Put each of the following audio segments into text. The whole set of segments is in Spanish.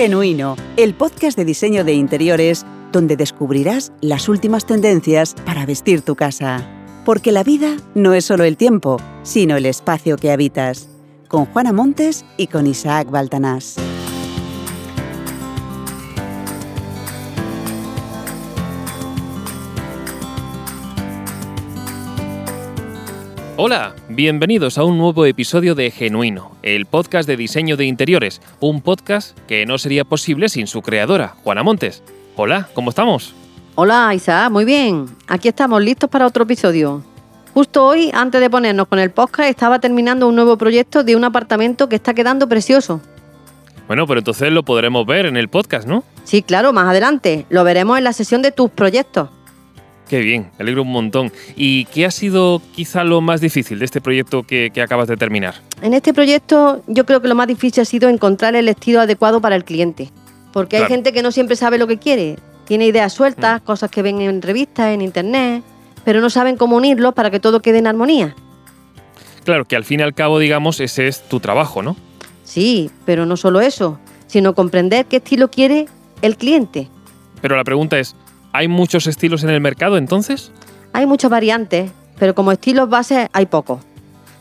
Genuino, el podcast de diseño de interiores donde descubrirás las últimas tendencias para vestir tu casa. Porque la vida no es solo el tiempo, sino el espacio que habitas. Con Juana Montes y con Isaac Baltanás. Hola, bienvenidos a un nuevo episodio de Genuino, el podcast de diseño de interiores, un podcast que no sería posible sin su creadora, Juana Montes. Hola, ¿cómo estamos? Hola Isaac, muy bien. Aquí estamos listos para otro episodio. Justo hoy, antes de ponernos con el podcast, estaba terminando un nuevo proyecto de un apartamento que está quedando precioso. Bueno, pero entonces lo podremos ver en el podcast, ¿no? Sí, claro, más adelante. Lo veremos en la sesión de tus proyectos. Qué bien, me alegro un montón. ¿Y qué ha sido quizá lo más difícil de este proyecto que, acabas de terminar? En este proyecto yo creo que lo más difícil ha sido encontrar el estilo adecuado para el cliente. Porque hay gente que no siempre sabe lo que quiere. Tiene ideas sueltas, mm. cosas que ven en revistas, en internet, pero no saben cómo unirlos para que todo quede en armonía. Claro, que al fin y al cabo, digamos, ese es tu trabajo, ¿no? Sí, pero no solo eso, sino comprender qué estilo quiere el cliente. Pero la pregunta es, ¿Hay muchos estilos en el mercado entonces? Hay muchas variantes, pero como estilos base hay pocos.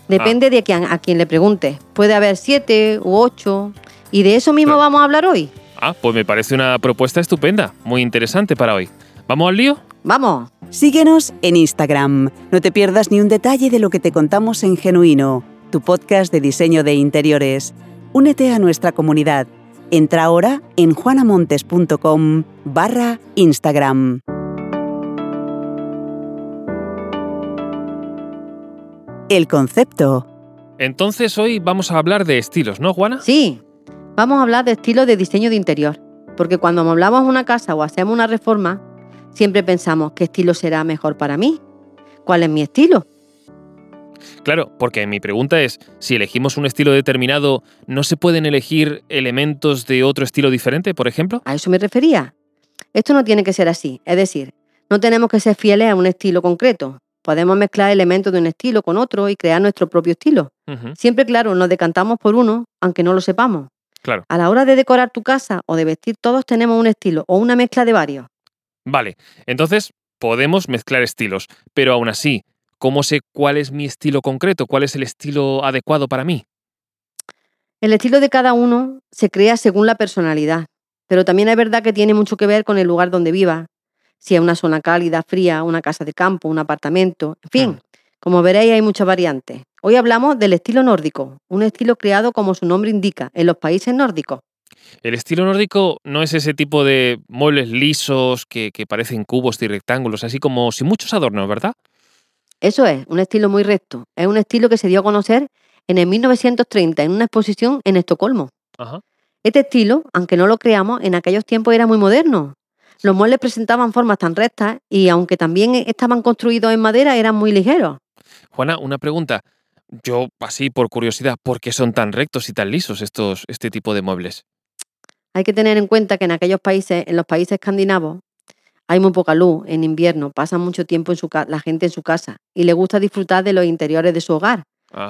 Depende ah. de quién, a quien le pregunte. Puede haber siete u ocho. Y de eso mismo vamos a hablar hoy. Ah, pues me parece una propuesta estupenda, muy interesante para hoy. ¿Vamos al lío? Vamos. Síguenos en Instagram. No te pierdas ni un detalle de lo que te contamos en Genuino, tu podcast de diseño de interiores. Únete a nuestra comunidad Entra ahora en juanamontes.com barra Instagram. El concepto. Entonces hoy vamos a hablar de estilos, ¿no, Juana? Sí, vamos a hablar de estilos de diseño de interior. Porque cuando hablamos una casa o hacemos una reforma, siempre pensamos qué estilo será mejor para mí. ¿Cuál es mi estilo? Claro, porque mi pregunta es, si elegimos un estilo determinado, ¿no se pueden elegir elementos de otro estilo diferente, por ejemplo? A eso me refería. Esto no tiene que ser así, es decir, no tenemos que ser fieles a un estilo concreto. Podemos mezclar elementos de un estilo con otro y crear nuestro propio estilo. Siempre, claro, nos decantamos por uno, aunque no lo sepamos. Claro. A la hora de decorar tu casa o de vestir, todos tenemos un estilo o una mezcla de varios. Vale, entonces podemos mezclar estilos, pero aún así, ¿Cómo sé cuál es mi estilo concreto? ¿Cuál es el estilo adecuado para mí? El estilo de cada uno se crea según la personalidad, pero también es verdad que tiene mucho que ver con el lugar donde viva, si es una zona cálida, fría, una casa de campo, un apartamento, en fin, mm. como veréis hay muchas variantes. Hoy hablamos del estilo nórdico, un estilo creado como su nombre indica, en los países nórdicos. El estilo nórdico no es ese tipo de muebles lisos que, que parecen cubos y rectángulos, así como sin muchos adornos, ¿verdad? Eso es, un estilo muy recto. Es un estilo que se dio a conocer en el 1930 en una exposición en Estocolmo. Este estilo, aunque no lo creamos, en aquellos tiempos era muy moderno. Los muebles presentaban formas tan rectas y aunque también estaban construidos en madera, eran muy ligeros. Juana, una pregunta. Yo, así por curiosidad, ¿por qué son tan rectos y tan lisos estos, este tipo de muebles? Hay que tener en cuenta que en aquellos países, en los países escandinavos, hay muy poca luz en invierno, pasa mucho tiempo en su la gente en su casa y le gusta disfrutar de los interiores de su hogar.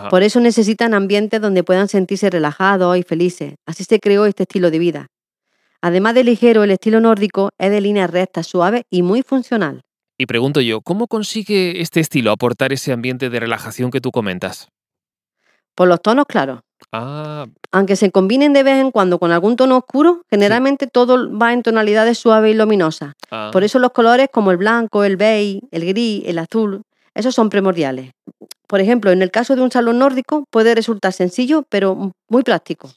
Por eso necesitan ambientes donde puedan sentirse relajados y felices. Así se creó este estilo de vida. Además de ligero, el estilo nórdico es de líneas rectas, suaves y muy funcional. Y pregunto yo, ¿cómo consigue este estilo aportar ese ambiente de relajación que tú comentas? Por los tonos claros. Ah. Aunque se combinen de vez en cuando con algún tono oscuro, generalmente todo va en tonalidades suaves y luminosas. Ah. Por eso los colores como el blanco, el beige, el gris, el azul, esos son primordiales. Por ejemplo, en el caso de un salón nórdico puede resultar sencillo, pero muy práctico.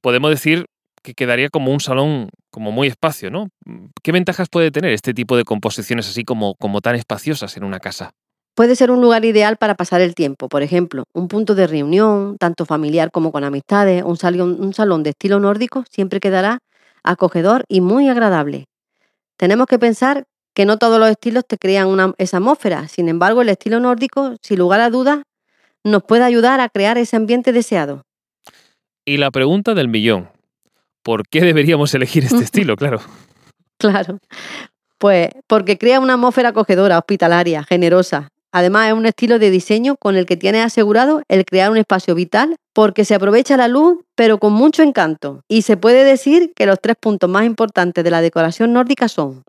Podemos decir que quedaría como un salón como muy espacio, ¿no? ¿Qué ventajas puede tener este tipo de composiciones así como, como tan espaciosas en una casa? Puede ser un lugar ideal para pasar el tiempo, por ejemplo, un punto de reunión, tanto familiar como con amistades, un salón, un salón de estilo nórdico siempre quedará acogedor y muy agradable. Tenemos que pensar que no todos los estilos te crean esa atmósfera, sin embargo el estilo nórdico, sin lugar a dudas, nos puede ayudar a crear ese ambiente deseado. Y la pregunta del millón, ¿por qué deberíamos elegir este estilo? Claro. Claro. Pues porque crea una atmósfera acogedora, hospitalaria, generosa, Además, es un estilo de diseño con el que tienes asegurado el crear un espacio vital porque se aprovecha la luz, pero con mucho encanto. Y se puede decir que los tres puntos más importantes de la decoración nórdica son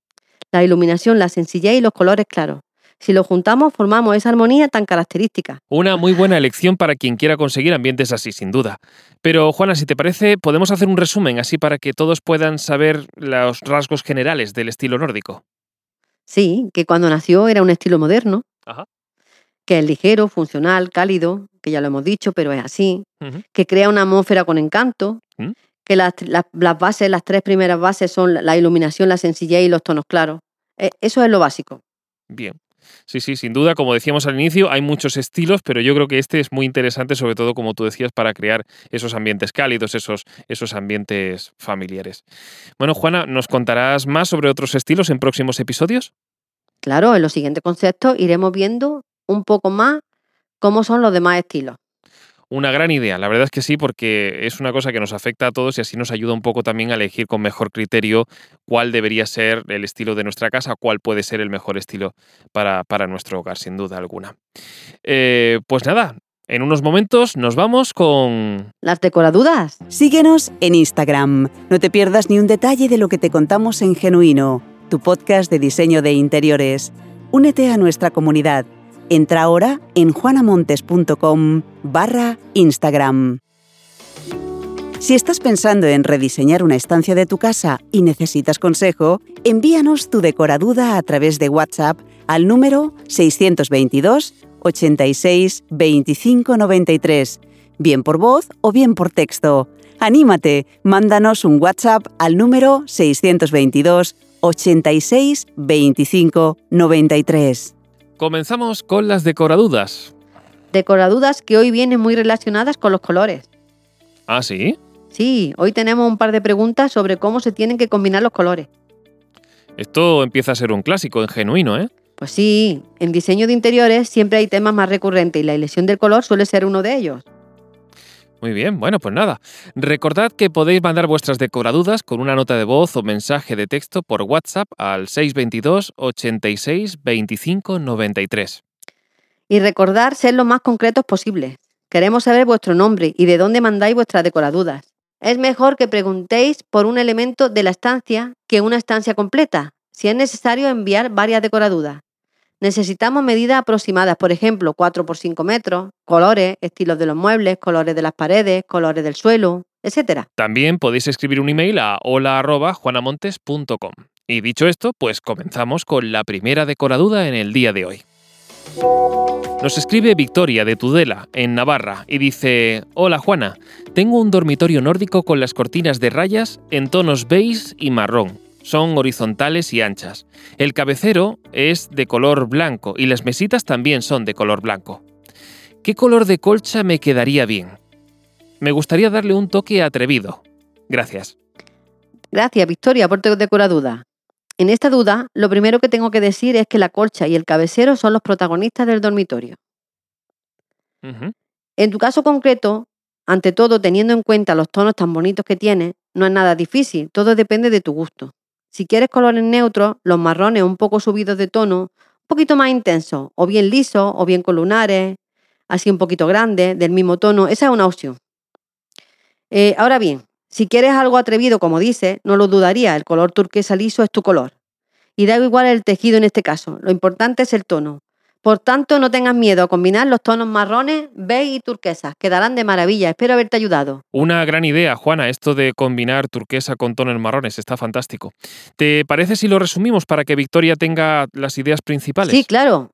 la iluminación, la sencillez y los colores claros. Si los juntamos, formamos esa armonía tan característica. Una muy buena elección para quien quiera conseguir ambientes así, sin duda. Pero, Juana, si te parece, podemos hacer un resumen así para que todos puedan saber los rasgos generales del estilo nórdico. Sí, que cuando nació era un estilo moderno, que es ligero, funcional, cálido, que ya lo hemos dicho, pero es así, que crea una atmósfera con encanto, ¿Mm? que las, bases, las tres primeras bases son la iluminación, la sencillez y los tonos claros. E, eso es lo básico. Bien. Sí, sí, sin duda, como decíamos al inicio, hay muchos estilos, pero yo creo que este es muy interesante, sobre todo, como tú decías, para crear esos ambientes cálidos, esos, esos ambientes familiares. Bueno, Juana, ¿nos contarás más sobre otros estilos en próximos episodios? Claro, en los siguientes conceptos iremos viendo un poco más cómo son los demás estilos. Una gran idea, la verdad es que sí, porque es una cosa que nos afecta a todos y así nos ayuda un poco también a elegir con mejor criterio cuál debería ser el estilo de nuestra casa, cuál puede ser el mejor estilo para, para nuestro hogar, sin duda alguna. Eh, pues nada, en unos momentos nos vamos con... Las decoradudas. Síguenos en Instagram. No te pierdas ni un detalle de lo que te contamos en Genuino, tu podcast de diseño de interiores. Únete a nuestra comunidad Entra ahora en juanamontes.com barra Instagram. Si estás pensando en rediseñar una estancia de tu casa y necesitas consejo, envíanos tu decoraduda a través de WhatsApp al número 622 86 25 93, bien por voz o bien por texto. Anímate, mándanos un WhatsApp al número 622 86 25 93. Comenzamos con las decoradudas. Decoradudas que hoy vienen muy relacionadas con los colores. ¿Ah, sí? Sí, hoy tenemos un par de preguntas sobre cómo se tienen que combinar los colores. Esto empieza a ser un clásico en genuino, ¿eh? Pues sí, en diseño de interiores siempre hay temas más recurrentes y la elección del color suele ser uno de ellos. Muy bien, bueno, pues nada. Recordad que podéis mandar vuestras decoradudas con una nota de voz o mensaje de texto por WhatsApp al 622 86 25 93. Y recordad ser lo más concretos posible. Queremos saber vuestro nombre y de dónde mandáis vuestras decoradudas. Es mejor que preguntéis por un elemento de la estancia que una estancia completa, si es necesario enviar varias decoradudas. Necesitamos medidas aproximadas, por ejemplo, 4 por 5 metros, colores, estilos de los muebles, colores de las paredes, colores del suelo, etc. También podéis escribir un email a hola.juanamontes.com. Y dicho esto, pues comenzamos con la primera decoraduda en el día de hoy. Nos escribe Victoria de Tudela, en Navarra, y dice, Hola Juana, tengo un dormitorio nórdico con las cortinas de rayas en tonos beige y marrón son horizontales y anchas. El cabecero es de color blanco y las mesitas también son de color blanco. ¿Qué color de colcha me quedaría bien? Me gustaría darle un toque atrevido. Gracias. Gracias, Victoria, por tu duda. En esta duda, lo primero que tengo que decir es que la colcha y el cabecero son los protagonistas del dormitorio. En tu caso concreto, ante todo, teniendo en cuenta los tonos tan bonitos que tienes, no es nada difícil, todo depende de tu gusto. Si quieres colores neutros, los marrones un poco subidos de tono, un poquito más intensos, o bien lisos, o bien con lunares, así un poquito grandes, del mismo tono, esa es una opción. Eh, ahora bien, si quieres algo atrevido, como dice, no lo dudaría, el color turquesa liso es tu color. Y da igual el tejido en este caso, lo importante es el tono. Por tanto, no tengas miedo a combinar los tonos marrones, beige y turquesa. Quedarán de maravilla. Espero haberte ayudado. Una gran idea, Juana, esto de combinar turquesa con tonos marrones. Está fantástico. ¿Te parece si lo resumimos para que Victoria tenga las ideas principales? Sí, claro.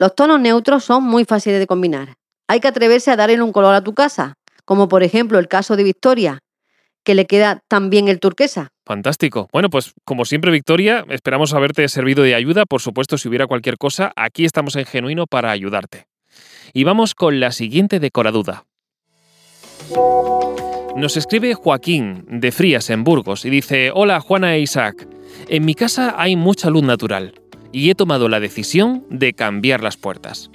Los tonos neutros son muy fáciles de combinar. Hay que atreverse a darle un color a tu casa, como por ejemplo el caso de Victoria, que le queda tan bien el turquesa. Fantástico. Bueno, pues como siempre, Victoria, esperamos haberte servido de ayuda. Por supuesto, si hubiera cualquier cosa, aquí estamos en Genuino para ayudarte. Y vamos con la siguiente decoraduda. Nos escribe Joaquín, de Frías, en Burgos, y dice, Hola Juana e Isaac, en mi casa hay mucha luz natural, y he tomado la decisión de cambiar las puertas.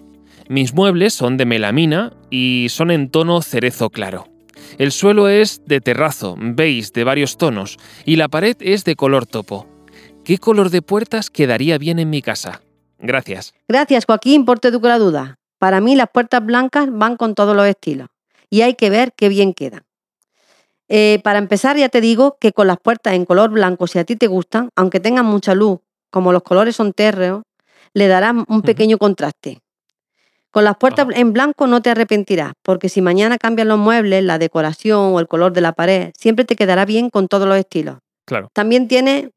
Mis muebles son de melamina y son en tono cerezo claro. El suelo es de terrazo, beige de varios tonos, y la pared es de color topo. ¿Qué color de puertas quedaría bien en mi casa? Gracias. Gracias, Joaquín, por tu la duda. Para mí las puertas blancas van con todos los estilos y hay que ver qué bien quedan. Eh, para empezar, ya te digo que con las puertas en color blanco, si a ti te gustan, aunque tengan mucha luz, como los colores son térreos, le darán un pequeño contraste. Con las puertas en blanco no te arrepentirás, porque si mañana cambian los muebles, la decoración o el color de la pared, siempre te quedará bien con todos los estilos. Claro. También tiene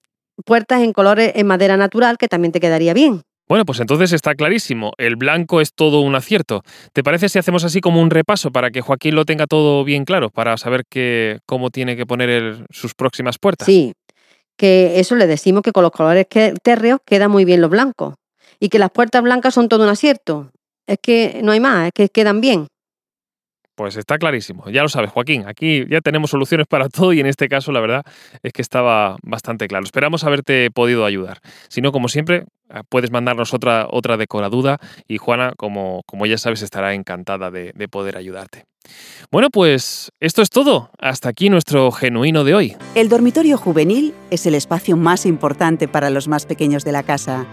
puertas en colores en madera natural que también te quedaría bien. Bueno, pues entonces está clarísimo, el blanco es todo un acierto. ¿Te parece si hacemos así como un repaso para que Joaquín lo tenga todo bien claro, para saber cómo tiene que poner sus próximas puertas? Sí, que eso le decimos que con los colores térreos queda muy bien los blancos y que las puertas blancas son todo un acierto. Es que no hay más, es que quedan bien. Pues está clarísimo, ya lo sabes Joaquín, aquí ya tenemos soluciones para todo y en este caso la verdad es que estaba bastante claro. Esperamos haberte podido ayudar. Si no, como siempre, eh, puedes mandarnos otra, otra duda y Juana, como, como ya sabes, estará encantada de, de poder ayudarte. Bueno, pues esto es todo. Hasta aquí nuestro genuino de hoy. El dormitorio juvenil es el espacio más importante para los más pequeños de la casa.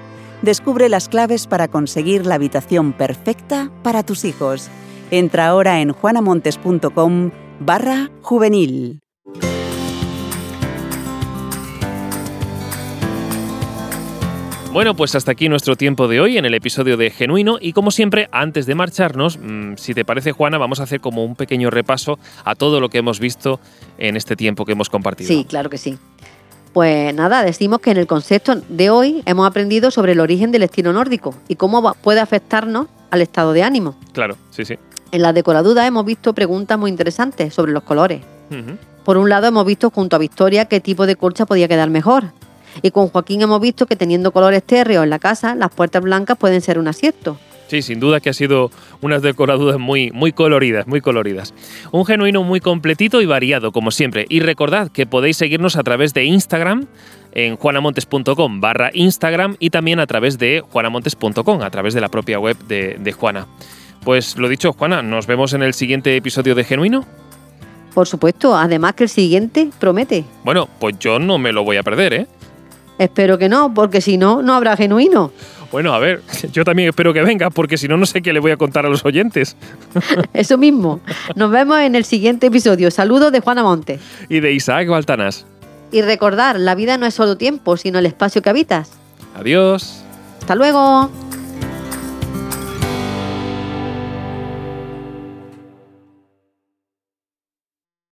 Descubre las claves para conseguir la habitación perfecta para tus hijos. Entra ahora en juanamontes.com barra juvenil. Bueno, pues hasta aquí nuestro tiempo de hoy en el episodio de Genuino y como siempre, antes de marcharnos, mm, si te parece Juana, vamos a hacer como un pequeño repaso a todo lo que hemos visto en este tiempo que hemos compartido. Sí, claro que sí. Pues nada, decimos que en el concepto de hoy hemos aprendido sobre el origen del estilo nórdico y cómo puede afectarnos al estado de ánimo. Claro, sí, sí. En la decoraduda hemos visto preguntas muy interesantes sobre los colores. Por un lado hemos visto junto a Victoria qué tipo de colcha podía quedar mejor. Y con Joaquín hemos visto que teniendo colores térreos en la casa, las puertas blancas pueden ser un acierto. Sí, sin duda que ha sido unas decoraduras muy, muy coloridas, muy coloridas. Un genuino muy completito y variado, como siempre. Y recordad que podéis seguirnos a través de Instagram en juanamontes.com barra Instagram y también a través de juanamontes.com, a través de la propia web de, de Juana. Pues lo dicho, Juana, nos vemos en el siguiente episodio de Genuino. Por supuesto, además que el siguiente promete. Bueno, pues yo no me lo voy a perder, ¿eh? Espero que no, porque si no, no habrá genuino. Bueno, a ver, yo también espero que venga, porque si no, no sé qué le voy a contar a los oyentes. Eso mismo. Nos vemos en el siguiente episodio. Saludos de Juana Monte. Y de Isaac Baltanas. Y recordar, la vida no es solo tiempo, sino el espacio que habitas. Adiós. Hasta luego.